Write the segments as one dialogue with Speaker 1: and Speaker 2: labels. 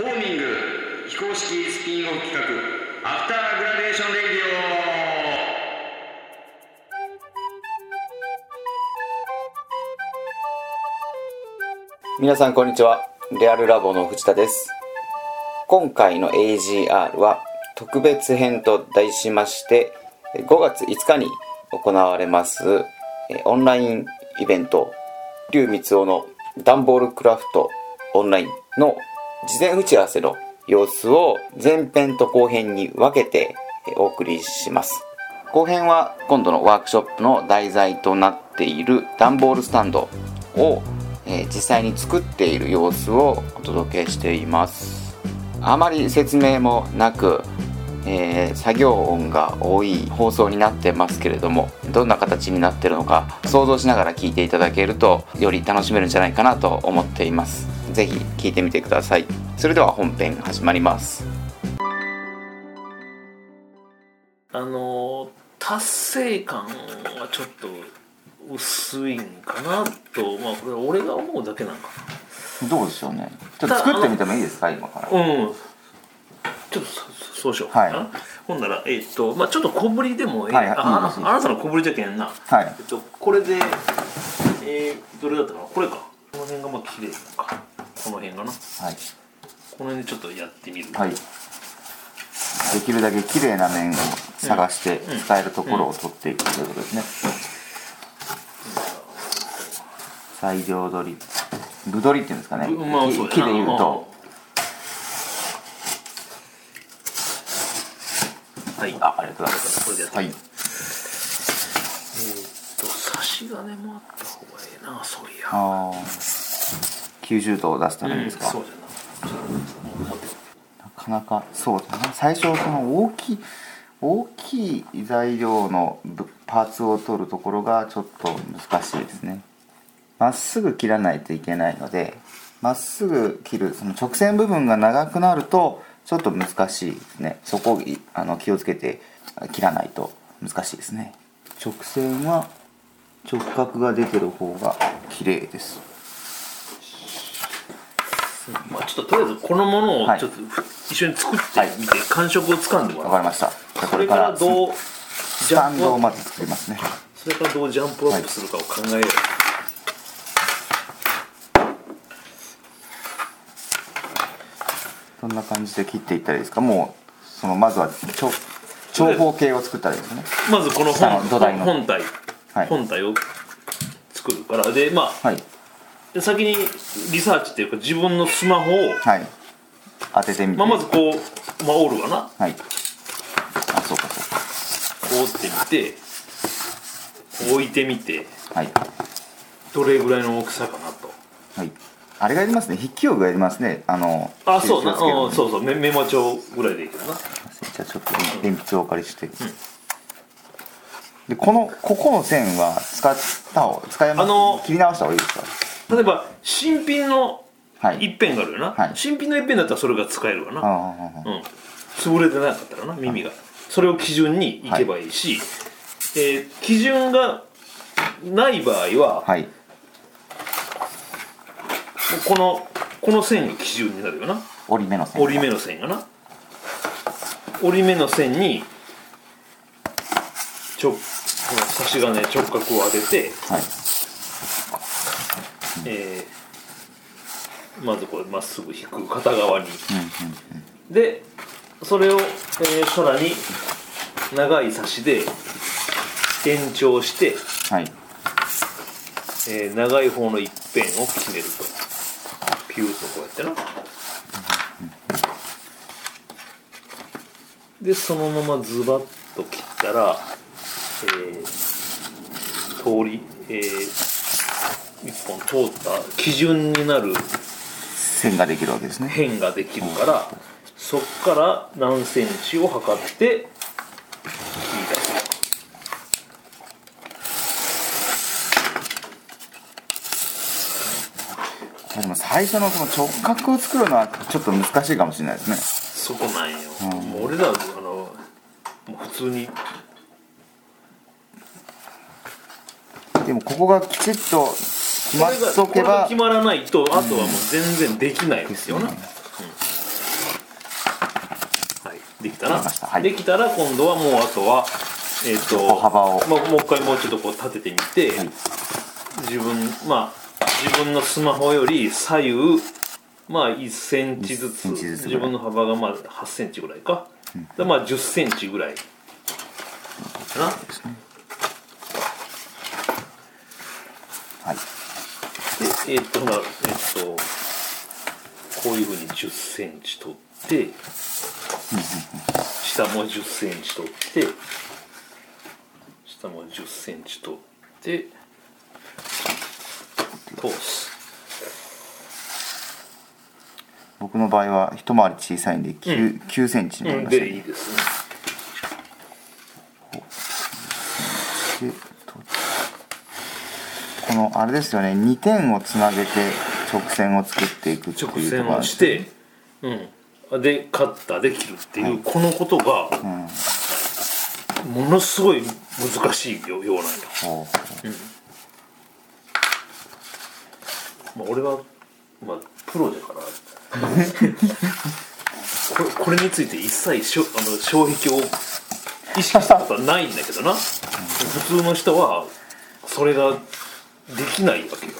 Speaker 1: ホーミング非公式スピンオフ企画 After Graduation Radio。
Speaker 2: 皆さんこんにちは。レアルラボの藤田です。今回の AGR は特別編と題しまして5月5日に行われますえオンラインイベント龍光雄のダンボールクラフトオンラインの事前打ち合わせの様子を前編と後編に分けてお送りします。後編は今度のワークショップの題材となっているダンボールスタンドを、え実際に作っている様子をお届けしています。あまり説明もなく、えー作業音が多い放送になってますけれどもどんな形になってるのか想像しながら聞いていただけるとより楽しめるんじゃないかなと思っています。ぜひ聞いてみてください。それでは本編始まります。
Speaker 3: あの達成感はちょっと薄いんかなとまあこれ俺が思うだけなんか。
Speaker 2: どうでしょうね。ちょ
Speaker 3: っと作ってみ
Speaker 2: てもいいですか？今から。
Speaker 3: なうん。ちょっとそそうしよう。
Speaker 2: はい。
Speaker 3: ほんならえっ、とまあちょっと小ぶりでもええ、
Speaker 2: はいはい
Speaker 3: ああなたの小ぶりじゃけんな。
Speaker 2: はい。
Speaker 3: えっとこれでえー、どれだったかな？これか。この辺がまあ綺麗なのかこの辺がな。
Speaker 2: はい。
Speaker 3: この辺でちょっとやってみる。
Speaker 2: はい。できるだけ綺麗な面を探して
Speaker 3: うん。
Speaker 2: 使えるところを取っていくということですね。裁量取り、部取りっていうんですかね。
Speaker 3: うまあ
Speaker 2: 木で言うと、
Speaker 3: はい。
Speaker 2: あ、ありがとうございます。はい。
Speaker 3: えーっと差し金もあった方がええなそういや
Speaker 2: ああ、90度を出すためにですか。
Speaker 3: うん、そうじゃな。
Speaker 2: かなか。そうだな。最初その大きい大きい材料のぶパーツを取るところがちょっと難しいですね。まっすぐ切らないといけないのでまっすぐ切るその直線部分が長くなるとちょっと難しいですね。そこあの気をつけて切らないと難しいですね。直線は直角が出てる方が綺麗です
Speaker 3: まあ、ちょっととりあえずこのものを
Speaker 2: はい。
Speaker 3: ちょっとふ一緒に作ってみて感触をつかんでもう。
Speaker 2: わからりました。こ
Speaker 3: それか
Speaker 2: らら
Speaker 3: どう
Speaker 2: ス
Speaker 3: ジャンプアッ
Speaker 2: タンドをまず作りますね。
Speaker 3: プそれからどうジャンプアップするかを考えよう、
Speaker 2: どんな感じで切っていったらいいですか？もうそのまずは長長方形を作ったらいいですね。
Speaker 3: まずこの
Speaker 2: 下
Speaker 3: 本
Speaker 2: の土台の
Speaker 3: 本体、
Speaker 2: はい。
Speaker 3: 本体を作るから。でまあ
Speaker 2: はい
Speaker 3: で先にリサーチっていうか自分のスマホを、
Speaker 2: はい。当ててみて、
Speaker 3: まあ、まずこう、まあ、折るわな。
Speaker 2: はい。あそうかそう
Speaker 3: こう折ってみて置いてみて
Speaker 2: かはい。
Speaker 3: どれぐらいの大きさかなと。
Speaker 2: はい。あれがいりますね。筆記用具がいりますね。あの
Speaker 3: あそうな、
Speaker 2: 印をつけるのに。
Speaker 3: うん、そうそう。メメモ帳ぐらいでいいけどな。
Speaker 2: じゃあちょっと鉛筆をお借りして、でこのここの線は使った方使います？
Speaker 3: あの
Speaker 2: 切り直した方がいいですか？
Speaker 3: 例えば新品の
Speaker 2: はい。
Speaker 3: 一辺があるよな、
Speaker 2: はい。
Speaker 3: 新品の一辺だったらそれが使えるわな、
Speaker 2: ああ。
Speaker 3: うん、潰れてなかったらな耳が。それを基準にいけばいいし、えー基準がない場合は、
Speaker 2: はい。
Speaker 3: このこの線が基準になるよな。
Speaker 2: 折り目の線
Speaker 3: 折り目の線がな。折り目の線にちょこの差し金直角を当てて、
Speaker 2: はい
Speaker 3: えーまずこれまっすぐ引く片側に。でそれを、えーさらに長い差しで延長して、
Speaker 2: はい。
Speaker 3: えー長い方の一辺を決めると。ピューッとこうやってな。でそのままズバッと切ったら、えー通り、えー一本通った基準になる
Speaker 2: 線ができるわけですね。
Speaker 3: 辺ができるからそっから何センチを測って切り出す。
Speaker 2: いやでも最初のその直角を作るのはちょっと難しいかもしれないですね。
Speaker 3: そこなんよ、
Speaker 2: うん。
Speaker 3: もう俺らあのもう普通に。
Speaker 2: でもここがきちっと決まっ
Speaker 3: これが
Speaker 2: とけば
Speaker 3: これが決まらないとあとはもう全然できないですよな、な、
Speaker 2: わかりました。はい。
Speaker 3: できたら今度はもうあとはえっ、と
Speaker 2: 歩幅を。
Speaker 3: まあ、もう一回もうちょっとこう立ててみて、
Speaker 2: はい。
Speaker 3: 自分まあ自分のスマホより左右まあ1センチずつ
Speaker 2: 1センチずつぐらい。
Speaker 3: 自分の幅がまあ8センチぐらいか、でまあ10センチぐらいかな。
Speaker 2: はい
Speaker 3: えっ、とほらえっ、とこういうふうに10センチ取って下も10センチ取って下も10センチ取って通す。
Speaker 2: 僕の場合は一回り小さいんで 9, 9センチになり
Speaker 3: うん
Speaker 2: ましたね
Speaker 3: でいいですね
Speaker 2: でとこのあれですよね。2点をつなげて直線を作っていくっていうとこ
Speaker 3: 直線をして、うん、でカッターで切るっていう、このことが、ものすごい難しいよようなんよ、
Speaker 2: ほ
Speaker 3: まあ、俺は、まあ、プロだから。これこれについて一切しょあの障壁を意識したことはないんだけどな、普通の人はそれができないわけよ、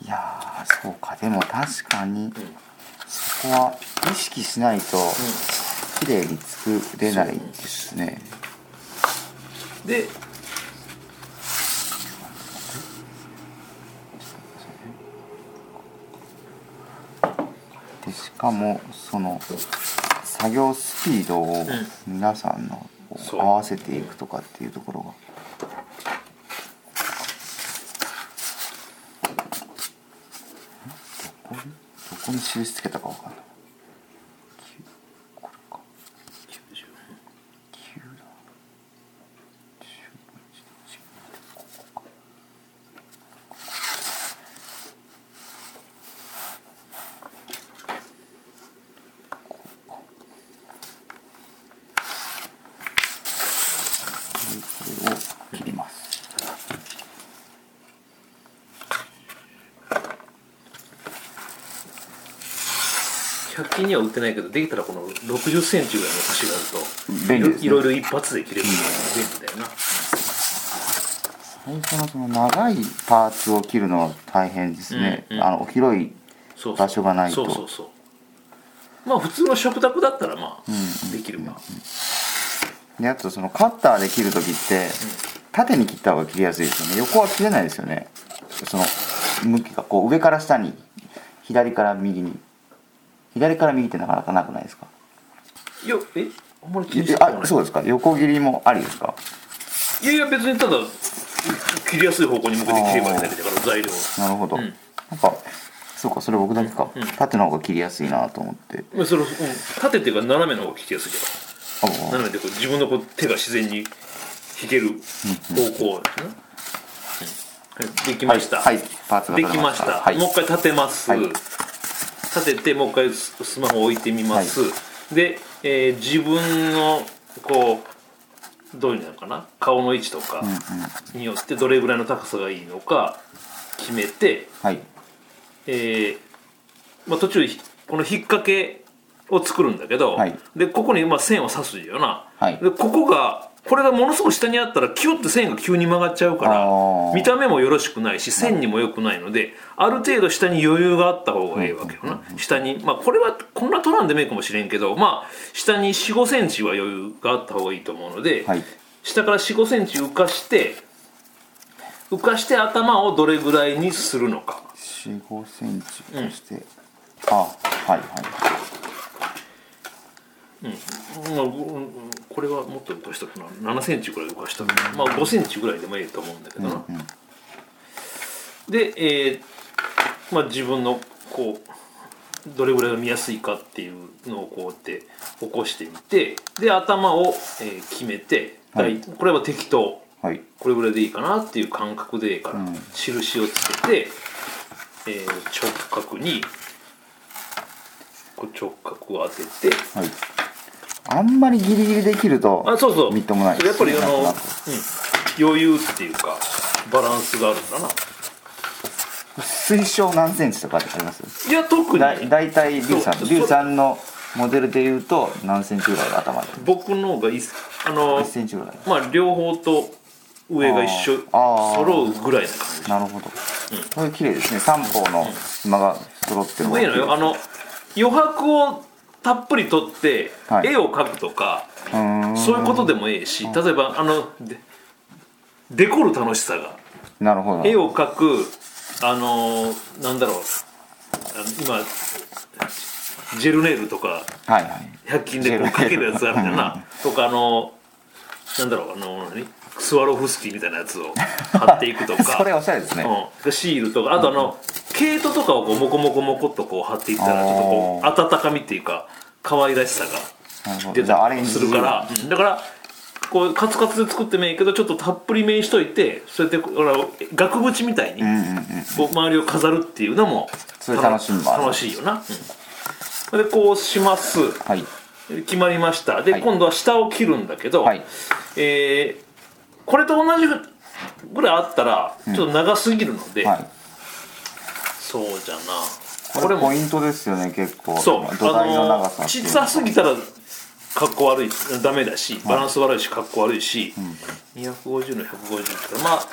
Speaker 2: ういやーそうか。でも確かにそこは意識しないと綺麗に作れないですね。
Speaker 3: で
Speaker 2: でしかもその作業スピードを皆さんの合わせていくとかっていうところが。どこにどこに印つけたかわかんないこれか9だここかこれを切ります
Speaker 3: 100均には売ってないけどできたらこの6 0センチぐらいの端があると
Speaker 2: ね。
Speaker 3: いろいろ一発で切れるのが便利だよな、
Speaker 2: 最初のその長いパーツを切るのは大変ですね、
Speaker 3: うんうん。
Speaker 2: あの広い場所がないと。
Speaker 3: そうそうそうまあ普通の食卓だったらまあ、できるが、
Speaker 2: であとそのカッターで切る時って縦に切った方が切りやすいですよね。横は切れないですよね。その向きがこう上から下に左から右に左から右ってなかなかなくないですか？
Speaker 3: いやえ？あんまり気にし
Speaker 2: え
Speaker 3: たことない
Speaker 2: あそうですか？横切りもありですか？
Speaker 3: いやいや別にただ切りやすい方向に向けて切ればいいだけだから材料
Speaker 2: なるほど、
Speaker 3: うん。
Speaker 2: なんかそうかそれ僕だけか、
Speaker 3: うん。
Speaker 2: 縦の方が切りやすいなと思って。
Speaker 3: まあそれ、うん、縦っていうか斜めの方が切りやすいけ
Speaker 2: あ
Speaker 3: ど斜めでこう自分のこう手が自然に引ける方向ですね、うんはい。できました、
Speaker 2: はい。はい。パーツが
Speaker 3: できました、
Speaker 2: はい。
Speaker 3: もう一回立てます、
Speaker 2: はい
Speaker 3: 立ててもう一回ススマホを置いてみます、で、えー自分のこうどういうのかな？顔の位置とかによってどれぐらいの高さがいいのか決めて、
Speaker 2: はい。
Speaker 3: えーまあ、途中ひこの引っ掛けを作るんだけど、
Speaker 2: はい。
Speaker 3: でここにまあ線を刺すよな、
Speaker 2: はい。
Speaker 3: でここがこれがものすごく下にあったらキュッて線が急に曲がっちゃうから見た目もよろしくないし線にも良くないのである程度下に余裕があった方がいいわけよな、下にまあこれはこんな取らんでもいいかもしれんけどまあ下に4 5センチは余裕があった方がいいと思うので、
Speaker 2: はい。
Speaker 3: 下から4 5センチ浮かして浮かして頭をどれぐらいにするのか。
Speaker 2: 4 5センチとして、あはいはい
Speaker 3: まあ、うんこれはもっと浮かしたかな7センチぐらい浮かしたかな、まあ5センチぐらいでもいいと思うんだけどな、で、えーまあ、自分のこうどれぐらいが見やすいかっていうのをこうやって起こしてみてで頭を、えー決めて、
Speaker 2: はい。
Speaker 3: 大これは適当。
Speaker 2: はい。
Speaker 3: これぐらいでいいかなっていう感覚でいいから、
Speaker 2: うん。
Speaker 3: 印をつけて、えー直角にこう直角を当てて
Speaker 2: はいあんまりギリギリできると
Speaker 3: あそうそう。
Speaker 2: みっともない。
Speaker 3: やっぱりあの、うん。余裕っていうかバランスがあるんだな。
Speaker 2: 推奨何センチとかってあります？
Speaker 3: いや特に。
Speaker 2: だ大体リュウさん
Speaker 3: そう。
Speaker 2: リュウさんのモデルで言うと何センチぐらいが頭で？
Speaker 3: 僕の方がいあの
Speaker 2: 1センチぐらい。
Speaker 3: まあ両方と上が一緒揃うぐらいな感じ。
Speaker 2: なるほど、これ綺麗ですね。三方の馬が揃ってる
Speaker 3: もういいのよ。あの余白をたっぷり取って
Speaker 2: はい。
Speaker 3: 絵を描くとか、
Speaker 2: うーん。
Speaker 3: そういうことでもいいし例えばあのでデコる楽しさが。
Speaker 2: なるほど。
Speaker 3: 絵を描くあのーなんだろう今ジェルネイルとか
Speaker 2: はいはい。
Speaker 3: 100均でこう描けるやつあるじゃんな。とかあのなんだろうあの何？スワロフスキーみたいなやつを貼っていくとか。
Speaker 2: それおしゃれですね、
Speaker 3: うん、シールとか。あとあの、毛糸とかをこうモコモコモコっとこう貼っていったらちょっとこう温かみっていうか可愛らしさが出たりするから、うん。だからこうカツカツで作ってもいいけどちょっとたっぷりめにしといてそうやってほら額縁みたいに
Speaker 2: うんうんうん
Speaker 3: こう周りを飾るっていうのも
Speaker 2: 楽し
Speaker 3: いよな、うん、でこうします。
Speaker 2: はい
Speaker 3: 決まりました。で、
Speaker 2: はい。
Speaker 3: 今度は下を切るんだけど、
Speaker 2: はい。
Speaker 3: えーこれと同じぐらいあったらちょっと長すぎるので、
Speaker 2: はい。
Speaker 3: そうじゃな。
Speaker 2: これポイントですよね結構。
Speaker 3: そう。
Speaker 2: 土台の
Speaker 3: あ
Speaker 2: 長さ
Speaker 3: 小さすぎたらかっこ悪いダメだしバランス悪いしかっこ悪いし、250の150ってまあ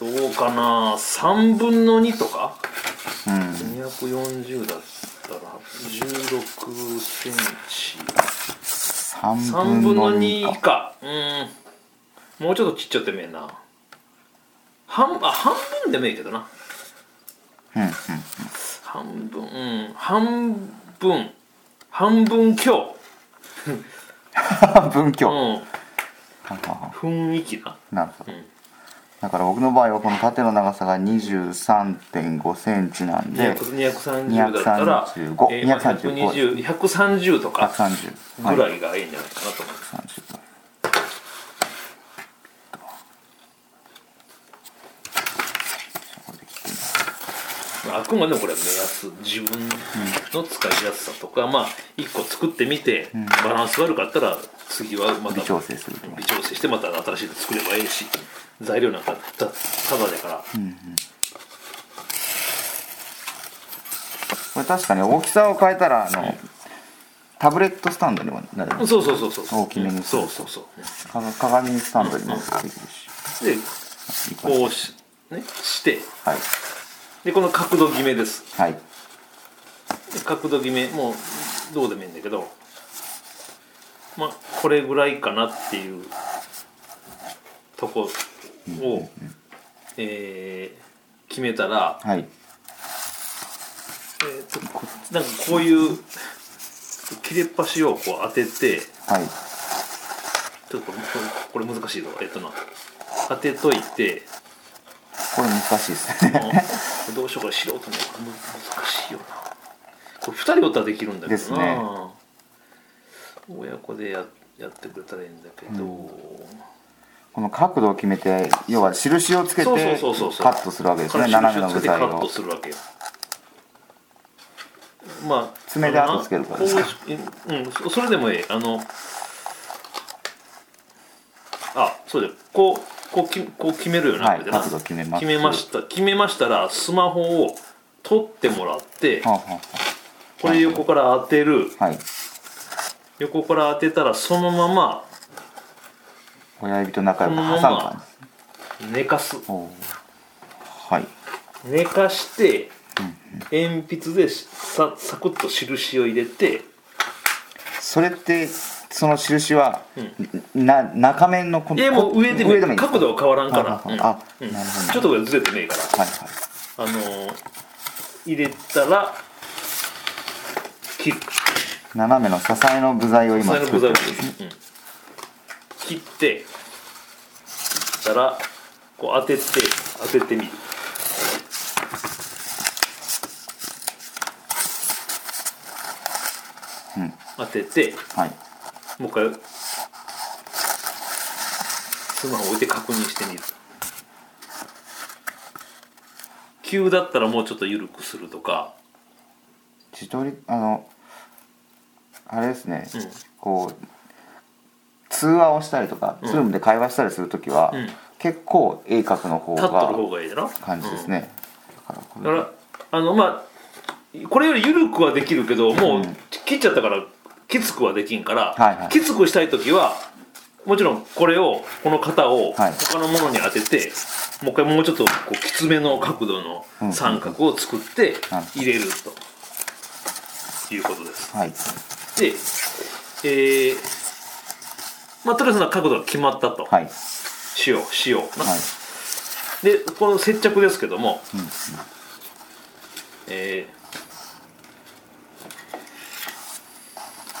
Speaker 3: どうかな。3分の2とか？
Speaker 2: うん。
Speaker 3: 240だったら16センチ
Speaker 2: 3
Speaker 3: 3
Speaker 2: 分の
Speaker 3: 分の
Speaker 2: 2
Speaker 3: 2か。うん。もうちょっとちっちゃってめえな。半あ半分でもいいけどな。
Speaker 2: うんうん
Speaker 3: 半分うん。半分。半分強。
Speaker 2: 分強、
Speaker 3: うん。雰囲気な。
Speaker 2: なるほど、
Speaker 3: ん
Speaker 2: だから僕の場合はこの縦の長さが2 3 5センチなんで
Speaker 3: 230だったら
Speaker 2: 235
Speaker 3: えーまあ
Speaker 2: 235
Speaker 3: 120 130とか
Speaker 2: 130
Speaker 3: ぐらいがいいんじゃないかなと思う、
Speaker 2: 130ぐらいこれで切ってみます
Speaker 3: まあ、あくまでもこれは目安自分の使いやすさとか、まあ1個作ってみてバランス悪かったら次はまた
Speaker 2: 微調整すると
Speaker 3: 微調整してまた新しいの作ればいいし材料なんかたただだから、
Speaker 2: これ確かに大きさを変えたらあの、タブレットスタンドにもなる。
Speaker 3: そうそうそうそう。
Speaker 2: 大きめにする
Speaker 3: そうそうそう。
Speaker 2: か鏡スタンドにもできるし、
Speaker 3: でこうし,、ね、して。
Speaker 2: はい
Speaker 3: でこの角度決めです。
Speaker 2: はい。
Speaker 3: で角度決めもうどうでもいいんだけどまあこれぐらいかなっていうとこを、えー決めたら、
Speaker 2: はい。
Speaker 3: えーとこなんかこういう切れっ端をこう当てて
Speaker 2: はい。
Speaker 3: ちょっとこれこれ難しいぞえっとな。当てといて
Speaker 2: これ難しいですね。
Speaker 3: うんどうしようか素人の難しいよな。これ2人おったらできるんだけどな、
Speaker 2: ね。
Speaker 3: 親子でややってくれたらいいんだけど、
Speaker 2: この角度を決めて要は印をつけてカットするわけですね。斜めの
Speaker 3: 印をつけてカッ
Speaker 2: 部材を。
Speaker 3: トするわけよ。まあ
Speaker 2: 爪で跡つけるからですか？
Speaker 3: こううんそそれでもいいあのあそうだよ。こうこうきこう決めるよな、
Speaker 2: はい角度決めます。
Speaker 3: 決めました。決めましたらスマホを取ってもらって
Speaker 2: はあはあは
Speaker 3: これ横から当てる。
Speaker 2: あはい。
Speaker 3: 横から当てたらそのまま
Speaker 2: 親指と仲良く挟む感じ
Speaker 3: 寝かす。
Speaker 2: はい。
Speaker 3: 寝かして鉛筆でさサクッと印を入れて
Speaker 2: それってその印は、な中面のこ
Speaker 3: いやもう上で
Speaker 2: 上でもいい
Speaker 3: 角度は変わらんから。
Speaker 2: ああ
Speaker 3: うん。
Speaker 2: なるほど
Speaker 3: ちょっとこれずれてもいいから。
Speaker 2: はいはい。
Speaker 3: あのー入れたら切る
Speaker 2: 斜めの支えの部材を今作ってですね。
Speaker 3: うん。切ってたらこう当てて当ててみる。
Speaker 2: うん。
Speaker 3: 当てて
Speaker 2: はい
Speaker 3: もう一回スマホ置いて確認してみる急だったらもうちょっと緩くするとか。
Speaker 2: 自撮りあのあれですね、
Speaker 3: うん。
Speaker 2: こう通話をしたりとか、
Speaker 3: うん。
Speaker 2: ズームで会話したりするときは、
Speaker 3: うん。
Speaker 2: 結構絵描くの方
Speaker 3: 立っとる方
Speaker 2: が
Speaker 3: がいいだろ
Speaker 2: 感じですね、だから
Speaker 3: あのまあこれより緩くはできるけどもう
Speaker 2: うん。
Speaker 3: 切っちゃったからきつくはできんから、
Speaker 2: はいはい。
Speaker 3: きつくしたい時はもちろんこれをこの型を
Speaker 2: はい。
Speaker 3: 他のものに当てて、もう一回もうちょっとこうきつめの角度の
Speaker 2: うん。
Speaker 3: 三角を作って
Speaker 2: はい
Speaker 3: 入れると。いうことです。
Speaker 2: はい。
Speaker 3: で、えーまあとりあえずな角度が決まったと、
Speaker 2: はい。
Speaker 3: しようしような、
Speaker 2: はい。
Speaker 3: でこの接着ですけども、
Speaker 2: うんうん。
Speaker 3: えー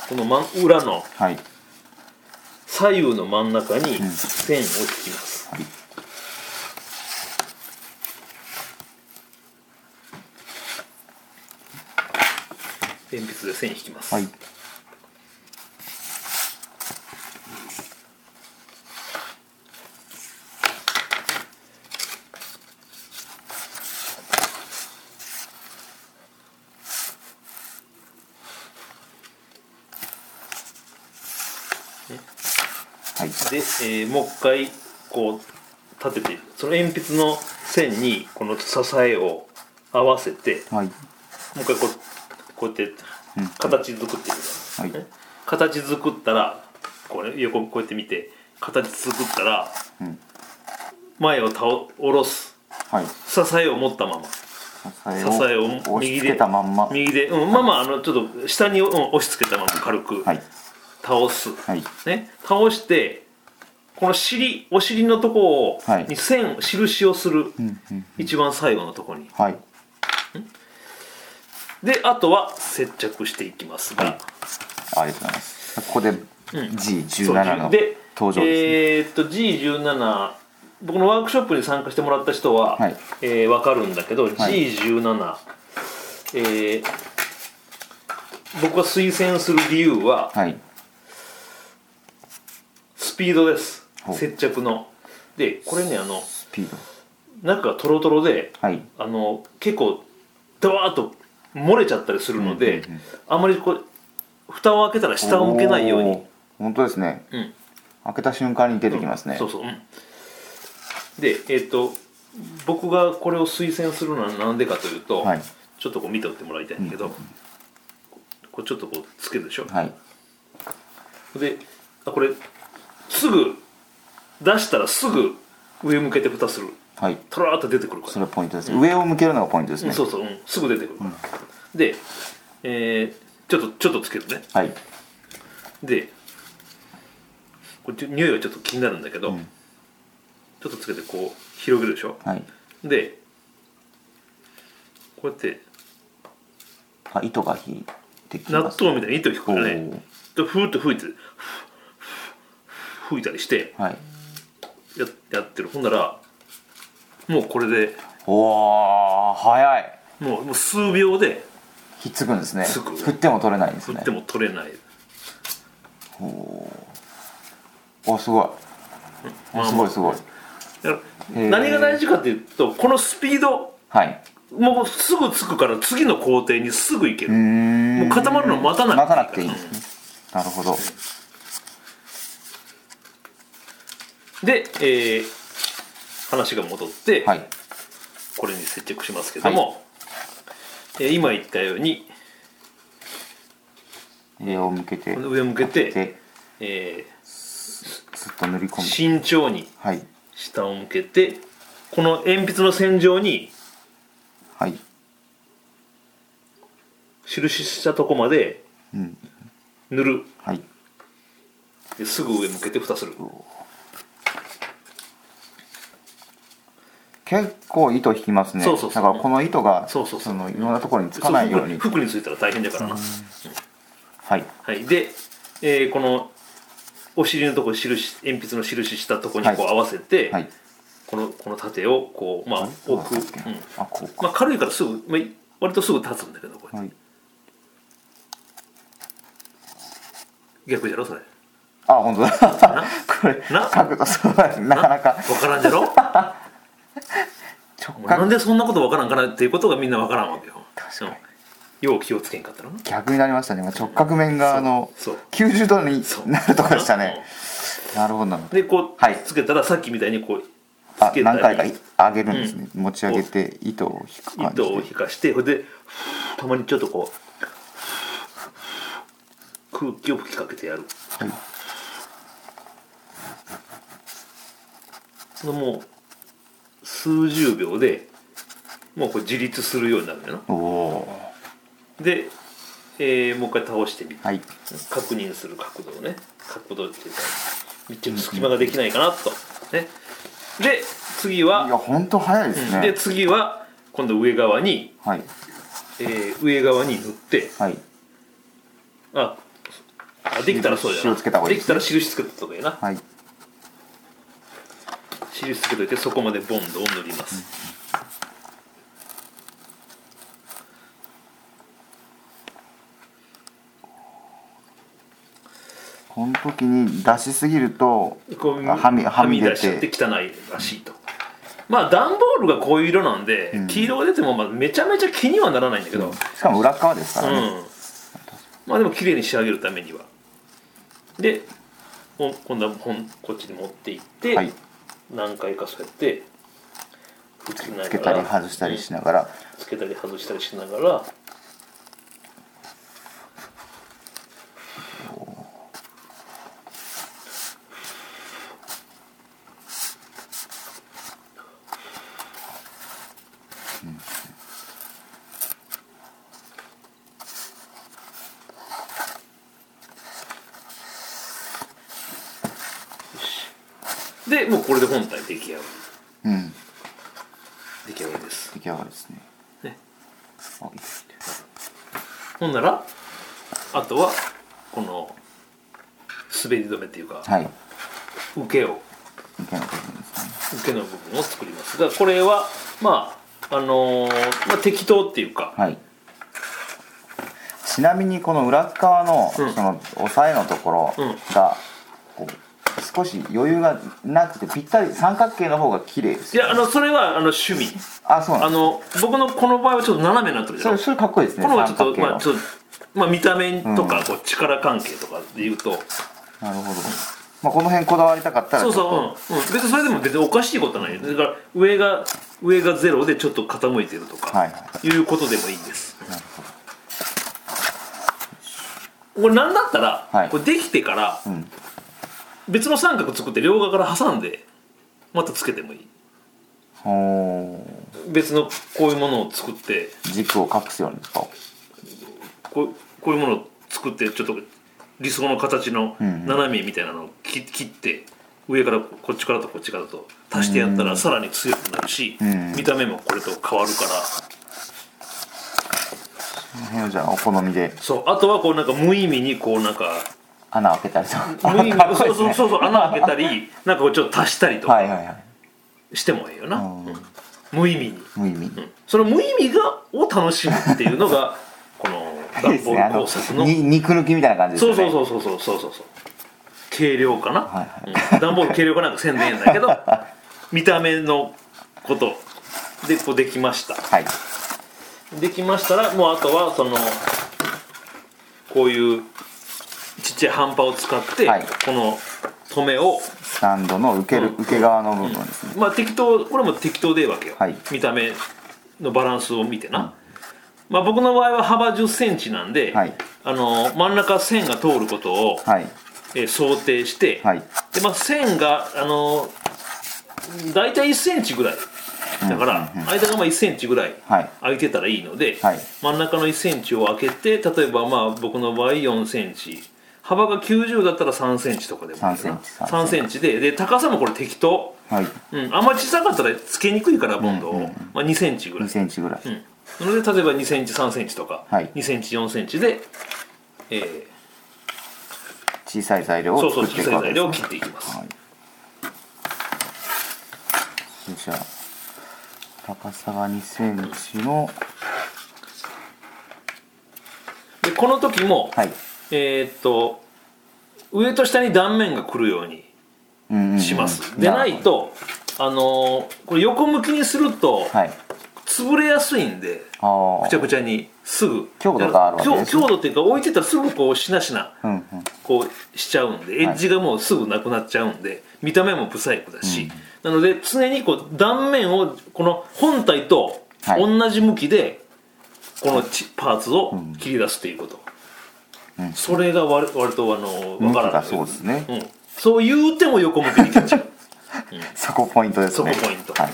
Speaker 3: この真裏の
Speaker 2: はい。
Speaker 3: 左右の真ん中に
Speaker 2: うん。
Speaker 3: 線を引きます、
Speaker 2: はい。
Speaker 3: 鉛筆で線引きます、
Speaker 2: はいはい
Speaker 3: で、えーもう一回こう立ててその鉛筆の線にこの支えを合わせて
Speaker 2: はい。
Speaker 3: もう一回こうこうやって
Speaker 2: うん
Speaker 3: 形作っていきます、
Speaker 2: はい。
Speaker 3: ね形作ったらこれ横こうやって見て形作ったら
Speaker 2: うん。
Speaker 3: 前を倒下ろす。
Speaker 2: はい。
Speaker 3: 支えを持ったまま。
Speaker 2: 支
Speaker 3: 支えを右で
Speaker 2: まんま。
Speaker 3: 右で、うん、まあまああのちょっと下に、うん押し付けたまま軽く
Speaker 2: はい。
Speaker 3: 倒す、
Speaker 2: はい。
Speaker 3: ね？倒してこの尻お尻のとこに線印をする。一番最後のとこに。
Speaker 2: はい。
Speaker 3: であとは接着していきますが、
Speaker 2: はい。ありがとうございます。ここで
Speaker 3: ん。
Speaker 2: G17 の
Speaker 3: で
Speaker 2: 登場ですね。
Speaker 3: えーっと G17 僕のワークショップに参加してもらった人は、
Speaker 2: はい。
Speaker 3: えーわかるんだけど、
Speaker 2: はい。
Speaker 3: G17、えー僕が推薦する理由は
Speaker 2: はい。
Speaker 3: スピードです接着の。でこれねあの
Speaker 2: スピード。
Speaker 3: 中がトロトロで
Speaker 2: はい。
Speaker 3: あの結構ドワーッと漏れちゃったりするので、
Speaker 2: うんうんうん。
Speaker 3: あんまりこう蓋を開けたら下を向けないように。
Speaker 2: 本当ですね。
Speaker 3: うん。
Speaker 2: 開けた瞬間に出てきますね。
Speaker 3: そうそう、うん、でえっ、と僕がこれを推薦するのは何でかというと、
Speaker 2: はい。
Speaker 3: ちょっとこう見ておってもらいたいんだけど、これちょっとこうつけるでしょ、
Speaker 2: はい。
Speaker 3: であこれすぐ出したらすぐ上向けて蓋する。
Speaker 2: はい。
Speaker 3: トラーっと出てくるから。
Speaker 2: それポイントです上を向けるのがポイントですね。
Speaker 3: うん。そうそう、うん、すぐ出てくる。で、えーちょっとちょっとつけるね。
Speaker 2: はい。
Speaker 3: でこれ匂いはちょっと気になるんだけど、
Speaker 2: うん。
Speaker 3: ちょっとつけてこう広げるでしょ。
Speaker 2: はい。
Speaker 3: でこうやって
Speaker 2: あ糸が引いてき
Speaker 3: 納
Speaker 2: ます
Speaker 3: 豆みたいに糸引くからね。でふーっと吹いてふー吹いたりして
Speaker 2: はい
Speaker 3: ややってる。ほんならもうこれで
Speaker 2: おー早い。
Speaker 3: もうもう数秒で
Speaker 2: ひっつくんですね。
Speaker 3: つく。
Speaker 2: 振っても取れないんですね。
Speaker 3: 振っても取れない、
Speaker 2: おすごい。
Speaker 3: まあ
Speaker 2: おすごいすごい。
Speaker 3: だから
Speaker 2: へー。
Speaker 3: 何が大事かっていうとこのスピード
Speaker 2: はい。
Speaker 3: もうすぐつくから次の工程にすぐ行ける、もう固まるの待たな
Speaker 2: 待たな
Speaker 3: くていい
Speaker 2: んですねなるほど
Speaker 3: で、えー話が戻って、
Speaker 2: はい。
Speaker 3: これに接着しますけども、えー今言ったように
Speaker 2: 上を向けて
Speaker 3: 上向けて
Speaker 2: で
Speaker 3: え
Speaker 2: スッと塗り込む
Speaker 3: ー慎重に
Speaker 2: はい。
Speaker 3: 下を向けてこの鉛筆の線上に
Speaker 2: はい。
Speaker 3: 印したとこまで
Speaker 2: うん。
Speaker 3: 塗る。
Speaker 2: はい。
Speaker 3: ですぐ上向けて蓋する
Speaker 2: 結構糸引きますね。
Speaker 3: そうそうそう。
Speaker 2: だからこの糸が
Speaker 3: そうそうそう。
Speaker 2: のいろんなところにつかないように
Speaker 3: 服についたら大変だから。な、
Speaker 2: はい。
Speaker 3: はい、で、えーこのお尻のところ印鉛筆の印したところにこう
Speaker 2: はい。
Speaker 3: 合わせて、
Speaker 2: はい。
Speaker 3: このこの縦をこうまあ置く、うん。
Speaker 2: あこうか。
Speaker 3: まあ、軽いからすぐ、まあ、割とすぐ立つんだけどこれ、
Speaker 2: はい。
Speaker 3: 逆じゃろそれ。
Speaker 2: あ本当だ。これ
Speaker 3: な？
Speaker 2: 角度そうだな？かなか。
Speaker 3: 分からんじゃろ？なんでそんなこと分からんかなっていうことがみんな分からんわけよ。
Speaker 2: 確かに。
Speaker 3: う。んよう気をつけんかったらな。
Speaker 2: 逆になりましたね。今直角面があの
Speaker 3: そう。
Speaker 2: 90度になるとこでしたね。なるほどな。るほど
Speaker 3: でこう、
Speaker 2: はい。
Speaker 3: つけたらさっきみたいにこう
Speaker 2: あ何回か上げるんですね、持ち上げて糸を引く感じで。
Speaker 3: 糸を引かしてそれでたまにちょっとこう空気を吹きかけてやる。
Speaker 2: はい。
Speaker 3: もう数十秒でもうこれ自立するようになるんだよ。
Speaker 2: おお
Speaker 3: なで、えーもう一回倒してみて、
Speaker 2: はい。
Speaker 3: 確認する角度をね。角度っていうか密着隙間ができないかなと。ね。で次
Speaker 2: いや
Speaker 3: は、
Speaker 2: 本当早いですね、
Speaker 3: で次は今度上側に、
Speaker 2: はい。
Speaker 3: えー上側に塗って
Speaker 2: はい。
Speaker 3: ああできたらそうじゃ
Speaker 2: 印をつけた方がいいですね。
Speaker 3: できたら印つけた方がいいな。
Speaker 2: はい
Speaker 3: 印つけといてそこまでボンドを塗ります、
Speaker 2: この時に出しすぎるとはみはみ出
Speaker 3: 出しちゃって
Speaker 2: て
Speaker 3: 汚いらしいと。まあ段ボールがこういう色なんで、
Speaker 2: うん。
Speaker 3: 黄色が出てもまあめちゃめちゃ気にはならないんだけど、
Speaker 2: しかも裏側ですからね、
Speaker 3: うん。まあでも綺麗に仕上げるためには。で今度はこっちに持っていって、
Speaker 2: はい
Speaker 3: 何回かそうやってつけながら
Speaker 2: つけたり外したりしながら。
Speaker 3: つけたり外したりしながらでもうこれで本体出来上がり
Speaker 2: うん。
Speaker 3: 出来上がりです。
Speaker 2: 出来上がりですね。
Speaker 3: ね。
Speaker 2: あいい
Speaker 3: ほんならあとはこの滑り止めっていうか、
Speaker 2: はい。
Speaker 3: 受けを。
Speaker 2: いけなかったですね。
Speaker 3: 受けの部分を作ります。がこれはまああのーまあ、適当っていうか、
Speaker 2: はい。ちなみにこの裏側の
Speaker 3: うん。
Speaker 2: その押さえのところ
Speaker 3: うん。
Speaker 2: がこう少し余裕がなくてぴったり三角形の方が綺麗です。
Speaker 3: いやあのそれはあの趣味。
Speaker 2: あそうなんで
Speaker 3: あの僕のこの場合はちょっと斜めになってるじゃん
Speaker 2: すそれそれかっこいいですね
Speaker 3: このはちょっとまあちょっとまあ見た目とか
Speaker 2: うん。
Speaker 3: こう力関係とかで言うと、
Speaker 2: なるほど、まあ、この辺こだわりたかったら
Speaker 3: そうそう、うん。うん、別にそれでも別におかしいことはないよ。だから上が上がゼロでちょっと傾いてるとか、
Speaker 2: はいはい。
Speaker 3: いうことでもいいです。
Speaker 2: なるほど。
Speaker 3: これなんだったら、
Speaker 2: はい。
Speaker 3: これできてから
Speaker 2: うん
Speaker 3: 別の三角作って両側から挟んでまたつけてもいい。
Speaker 2: おー。
Speaker 3: 別のこういうものを作って
Speaker 2: 軸を隠すようにですか
Speaker 3: こうこういうものを作ってちょっと理想の形の
Speaker 2: うんうん。
Speaker 3: 斜めみたいなのを切切って上からこっちからとこっちからと足してやったらさらに強くなるし、
Speaker 2: うん。
Speaker 3: 見た目もこれと変わるから。
Speaker 2: この辺をじゃあお好みで。
Speaker 3: そうあとはこうなんか無意味にこうなんか
Speaker 2: 穴開けたりとか。
Speaker 3: 無意味
Speaker 2: かっこいい
Speaker 3: そうそうそうそう穴開けたりなんかこうちょっと足したりとか
Speaker 2: はいはいはい。
Speaker 3: してもいいよな、
Speaker 2: うん。
Speaker 3: うん。無意味に、
Speaker 2: 無意味。
Speaker 3: うん。その無意味がを楽しむっていうのが この
Speaker 2: いいですね。あの
Speaker 3: 段ボール工作の
Speaker 2: に肉抜きみたいな感じです
Speaker 3: そう
Speaker 2: よね。
Speaker 3: そうそうそうそうそうそうそう軽量化な、
Speaker 2: はい
Speaker 3: うん。段ボール軽量化なんかせんでええんだけど見た目のことでこうできました。
Speaker 2: はい。
Speaker 3: できましたらもうあとはそのこういうちっちゃい半端を使って、
Speaker 2: はい。
Speaker 3: この止めを
Speaker 2: スタンドの受ける、
Speaker 3: うん。
Speaker 2: 受け側の部分ですね、
Speaker 3: まあ適当これも適当でいいわけよ、
Speaker 2: はい。
Speaker 3: 見た目のバランスを見てな、まあ僕の場合は幅1 0センチなんで、
Speaker 2: はい。
Speaker 3: あの真ん中線が通ることを、
Speaker 2: はい。
Speaker 3: えー想定して、
Speaker 2: はい。
Speaker 3: でまあ、線があの大体1センチぐらい。だから、
Speaker 2: うんうんうん。
Speaker 3: 間がまあ1センチぐらい
Speaker 2: はい。
Speaker 3: 空いてたらいいので、
Speaker 2: はい。
Speaker 3: 真ん中の1センチを開けて例えばまあ僕の場合4センチ幅が90だったら3センチとかでもいいかな
Speaker 2: 3センチ3
Speaker 3: 3センチで。で高さもこれ適当、
Speaker 2: はい。
Speaker 3: うん、あんまり小さかったらつけにくいからボンドを、
Speaker 2: うん。うんうん
Speaker 3: まあ、2センチぐら
Speaker 2: 2
Speaker 3: い、
Speaker 2: センチぐらい、
Speaker 3: うん、なので例えば2センチ3センチとか、
Speaker 2: はい。
Speaker 3: 2センチ4センチで、え
Speaker 2: 小さい材料
Speaker 3: ー、そう
Speaker 2: を
Speaker 3: そう小さい材料を切っていきます、
Speaker 2: はい。じゃあ高さが2センチの。
Speaker 3: でこの時も、
Speaker 2: はい
Speaker 3: えーっと上と下に断面が来るように
Speaker 2: うんうんうん。
Speaker 3: します、でないとあのーこれ横向きにすると
Speaker 2: はい。
Speaker 3: 潰れやすいんでくちゃくちゃにすぐ。
Speaker 2: 強度があるわけですね。
Speaker 3: 強強度っていうか置いてたらすぐこうしなしな
Speaker 2: うんうん。
Speaker 3: こうしちゃうんでエッジがもうすぐなくなっちゃうんで見た目も不細工だし、なので常にこう断面をこの本体と
Speaker 2: はい。
Speaker 3: 同じ向きでこのちパーツを切り出すっていうこと、
Speaker 2: うん。
Speaker 3: それが割割とあの分からない。
Speaker 2: そうですね。
Speaker 3: うん、そう言うても横向きに切っちゃう。
Speaker 2: そこポイントですね。
Speaker 3: そこポイント。
Speaker 2: はい。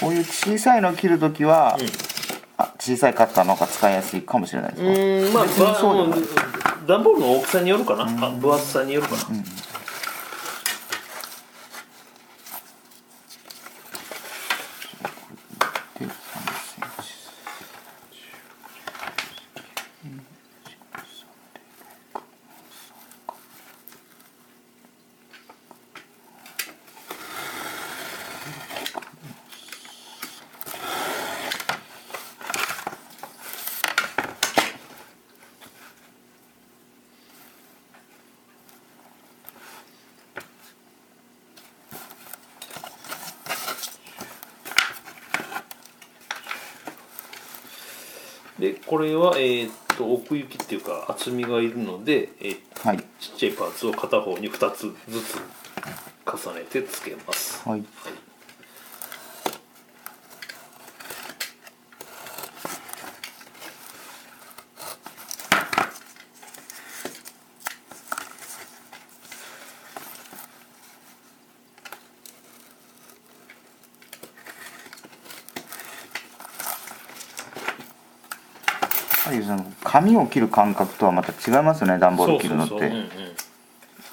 Speaker 2: こういう小さいのを切るときは、あ小さいカッターの方が使いやすいかもしれないですか、
Speaker 3: うんまあ
Speaker 2: そうでもない。
Speaker 3: ば段ボールの大きさによるかな、あ分厚さによるかな、
Speaker 2: で
Speaker 3: これは、えーっと奥行きっていうか厚みがいるので、えー
Speaker 2: はい。
Speaker 3: ちっちゃいパーツを片方に2つずつ重ねてつけます、
Speaker 2: はい。やっぱりその紙を切る感覚とはまた違いますよね段ボール切るのって。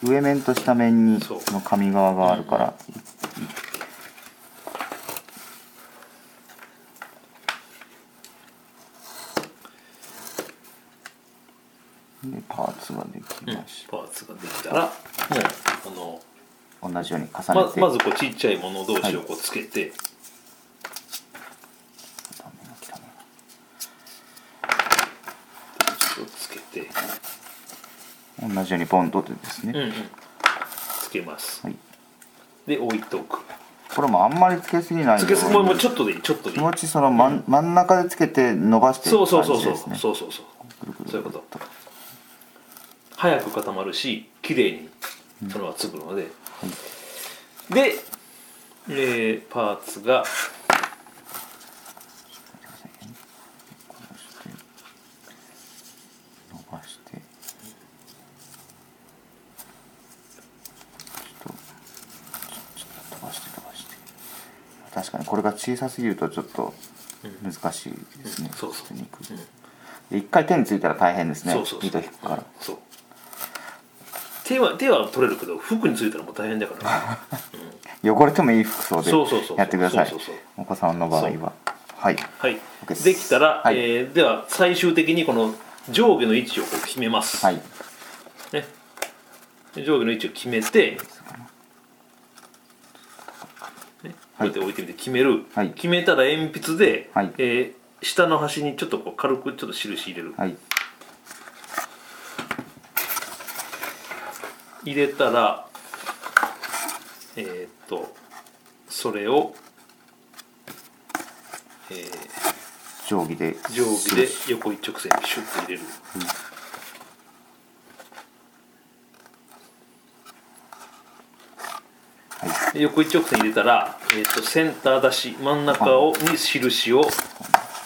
Speaker 2: 上面と下面にの紙側があるから、でパーツができ
Speaker 3: うん。
Speaker 2: まし
Speaker 3: パーツができたらもうあの
Speaker 2: た、同じように重ねて。
Speaker 3: ままずこうちっちゃいもの同士をこうつけて、
Speaker 2: ダメな汚い
Speaker 3: つけて、
Speaker 2: 同じようにボンドでですね、
Speaker 3: うんうん、つけます、
Speaker 2: はい。
Speaker 3: で置いておく。
Speaker 2: これもあんまりつけすぎない
Speaker 3: つけすもうもうち
Speaker 2: ょ
Speaker 3: ょっとでいい。ちょっとでいい。
Speaker 2: 気持ちその真ん,、真ん中でつけて伸ばしていく感
Speaker 3: そうそうそうそう。
Speaker 2: じですね
Speaker 3: そうそうそう。
Speaker 2: ぐるぐる
Speaker 3: そういうこと。早く固まるし綺麗にそのままつくので、で、えーパーツが
Speaker 2: 伸ばしてちょっとちょっと飛ばして飛ばして確かにこれが小さすぎるとちょっと難しいですね、
Speaker 3: うん。そうそう。
Speaker 2: 捨てにくいで一回手についたら大変ですね。
Speaker 3: そうそうそう。
Speaker 2: 糸引くから、
Speaker 3: そう。手は手は取れるけど服についたらもう大変だから、
Speaker 2: 汚れてもいい服装でやってください。お子さんの場合は。はい。
Speaker 3: はい。
Speaker 2: で
Speaker 3: きたら、
Speaker 2: はい。
Speaker 3: えーでは最終的にこの上下の位置を決めます、
Speaker 2: はい。
Speaker 3: ね、で上下の位置を決めて、ね、こうやって置いてみて決める、
Speaker 2: はい。
Speaker 3: 決めたら鉛筆で、
Speaker 2: はい。
Speaker 3: えー下の端にちょっとこう軽くちょっと印入れる、
Speaker 2: はい。
Speaker 3: 入れたらえーっとそれを、えー
Speaker 2: 定規で
Speaker 3: 定規で横一直線にシュッと入れる、で横一直線入れたら、えー、とセンター出し真ん中をに印を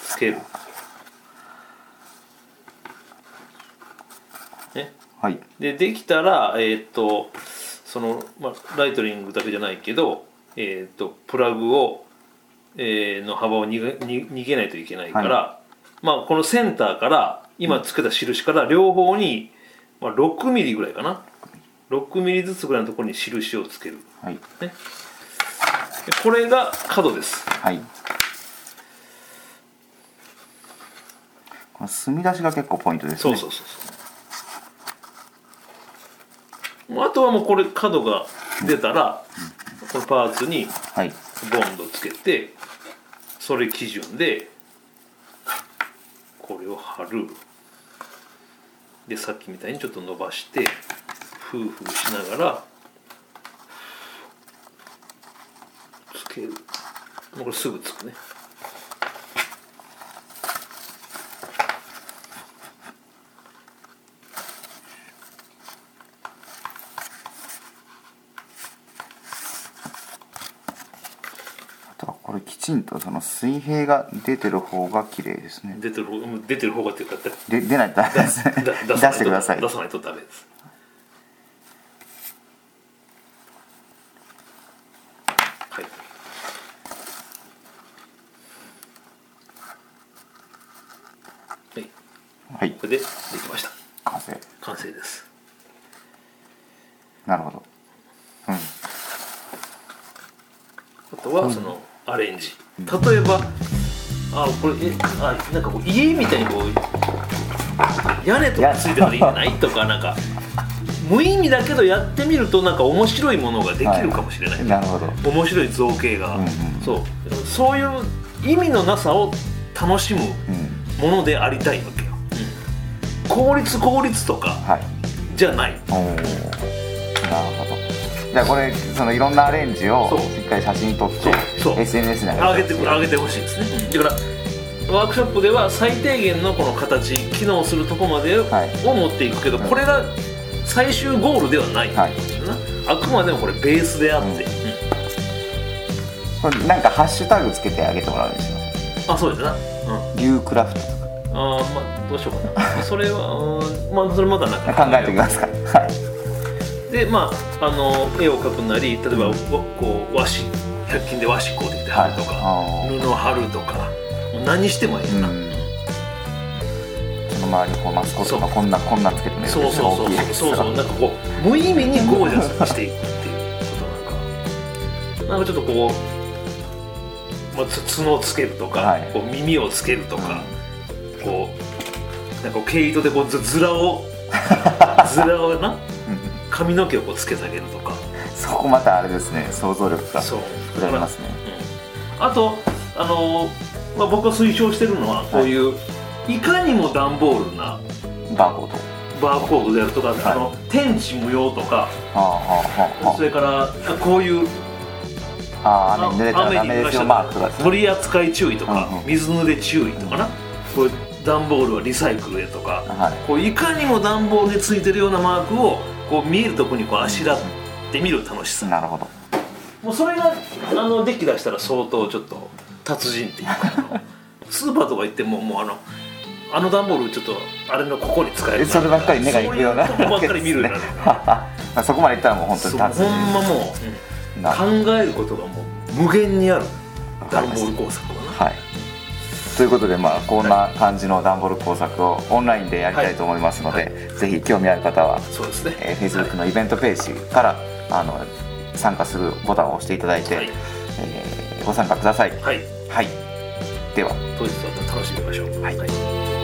Speaker 3: つける、ね、
Speaker 2: はい。
Speaker 3: でできたらえっ、とその、まあ、ライトニングだけじゃないけど、えっとプラグを、えーの幅を逃げに逃げないといけないから、まあ、このセンターから今つけた印から両方に、まあ、6ミリぐらいかな6ミリずつぐらいのところに印をつける、
Speaker 2: はい。
Speaker 3: ね、でこれが角です。
Speaker 2: はい。この墨出しが結構ポイントですね。
Speaker 3: そうそうそうそうあとはもうこれ角が出たら、このパーツに
Speaker 2: はい。
Speaker 3: ボンドつけてそれ基準でこれを貼る。でさっきみたいにちょっと伸ばしてフーフーしながらつける。もうこれすぐつくね。
Speaker 2: あとはこれきちんとその水平が出てる方が綺麗ですね。
Speaker 3: 出てる方うん出てる方がっていうか
Speaker 2: で出ないとダメですね。
Speaker 3: だ
Speaker 2: 出してください。
Speaker 3: 出さないとダメですはいはい。
Speaker 2: はい
Speaker 3: これでできました。
Speaker 2: 完成。
Speaker 3: 完成です。
Speaker 2: なるほど。うん。
Speaker 3: あとはそのアレンジ、例えばあこれえあなんかこう家みたいにこう屋根とかついてたらいいんじゃない？とかなんか無意味だけどやってみるとなんか面白いものができるかもしれない、
Speaker 2: なるほど。
Speaker 3: 面白い造形が、
Speaker 2: うんうん
Speaker 3: そう。そういう意味のなさを楽しむ
Speaker 2: うん。
Speaker 3: ものでありたいわ効率効率とか
Speaker 2: はい。
Speaker 3: じゃない。
Speaker 2: おおなるほど。じゃあこれそのいろんなアレンジをしっかり写真撮って SNS に
Speaker 3: 上げて
Speaker 2: ほしい。
Speaker 3: 上げてほしいですね、だからワークショップでは最低限のこの形機能するとこまでを
Speaker 2: はい。
Speaker 3: 持っていくけど、これが最終ゴールではない、
Speaker 2: はい。
Speaker 3: なあくまでもこれベースであって、
Speaker 2: うん。なんかハッシュタグつけてあげてもらうようにします
Speaker 3: あそうですな、うん、
Speaker 2: リュークラフトと
Speaker 3: あーまあどうしようかな。それはうんまあそれまだなんか
Speaker 2: か考えてくださいはい。
Speaker 3: でまああの絵を描くなり例えばわこう和紙100均で和紙買うてきて貼るとか、
Speaker 2: はい。
Speaker 3: 布貼るとか何してもいいよな、
Speaker 2: うん。周りにこうマスコットがこんなこんなつけてね。
Speaker 3: そうそうそう。そうそうそう。なんかこう無意味にゴージャスにしていくっていうことなんか。なんかちょっとこう、まあ、つ角をつけるとか、
Speaker 2: はい。
Speaker 3: こう耳をつけるとか、こうなんか毛糸でこうずずらを ずらをな髪の毛をこうつけてあげるとか。
Speaker 2: そこまたあれですね。想像力が
Speaker 3: そう。
Speaker 2: 膨らみますね。
Speaker 3: うん。あとあのまあ、僕が推奨してるのはこういう、い、かにも段ボールな
Speaker 2: バーコード。
Speaker 3: バーコードであるとか、あの天地無用とかそれからこういう
Speaker 2: あああ雨に濡れたらダメですよマークとか
Speaker 3: 取り扱い注意とか、
Speaker 2: うんうん。
Speaker 3: 水濡れ注意とかな。こういう段ボールはリサイクルへとか、
Speaker 2: はい。
Speaker 3: こういかにも段ボールについてるようなマークをこう見えるとこにこうあしらってみる楽しさ。
Speaker 2: なるほど。
Speaker 3: もうそれがあのデッキ出したら相当ちょっと達人っていうか スーパーとか行ってももうあのあの段ボールちょっとあれのここに使える
Speaker 2: えそればっかり目がいくような。
Speaker 3: そういうとこばっかり見るようにな。
Speaker 2: そこまでいったらもう本当に達人。
Speaker 3: ほんまもう、
Speaker 2: な
Speaker 3: 考えることがもう無限にある段ボール工作は。な
Speaker 2: はいということでまあこんな感じの段ボール工作をオンラインでやりたいと思いますので、
Speaker 3: はい。
Speaker 2: ぜひ興味ある方は、
Speaker 3: そうですね、
Speaker 2: えー、Facebook のイベントページからあの参加するボタンを押していただいて、
Speaker 3: はい。
Speaker 2: えーご参加ください。
Speaker 3: はい、
Speaker 2: はい。では。
Speaker 3: 当日は楽しみましょう。はい